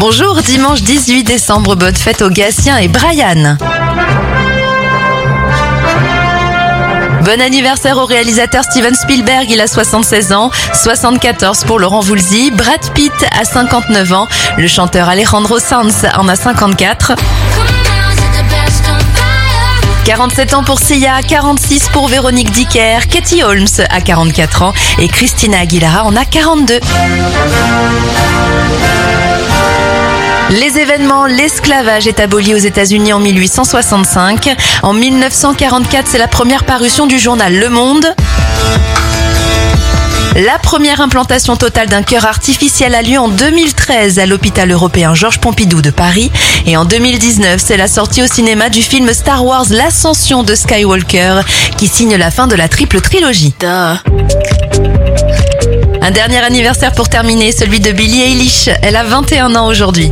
Bonjour, dimanche 18 décembre, bonne fête aux Gatien et Brian. Bon anniversaire au réalisateur Steven Spielberg, il a 76 ans, 74 pour Laurent Voulzy, Brad Pitt a 59 ans, le chanteur Alejandro Sanz en a 54. 47 ans pour Sia, 46 pour Véronique Dicker, Katie Holmes a 44 ans et Christina Aguilera en a 42. Les événements, l'esclavage est aboli aux États-Unis en 1865. En 1944, c'est la première parution du journal Le Monde. La première implantation totale d'un cœur artificiel a lieu en 2013 à l'hôpital européen Georges Pompidou de Paris. Et en 2019, c'est la sortie au cinéma du film Star Wars L'Ascension de Skywalker qui signe la fin de la triple trilogie. Un dernier anniversaire pour terminer, celui de Billie Eilish. Elle a 21 ans aujourd'hui.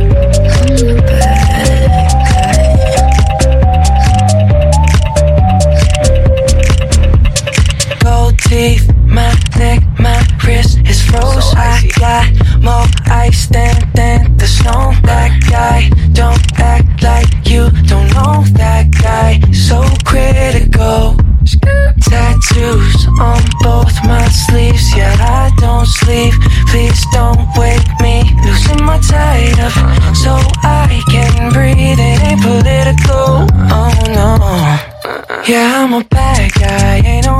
Gold teeth, my neck, my wrist is froze. I got more ice than, than the snow. That guy, don't act like you don't know that guy. So critical. Yeah, I'm a bad guy, ain't no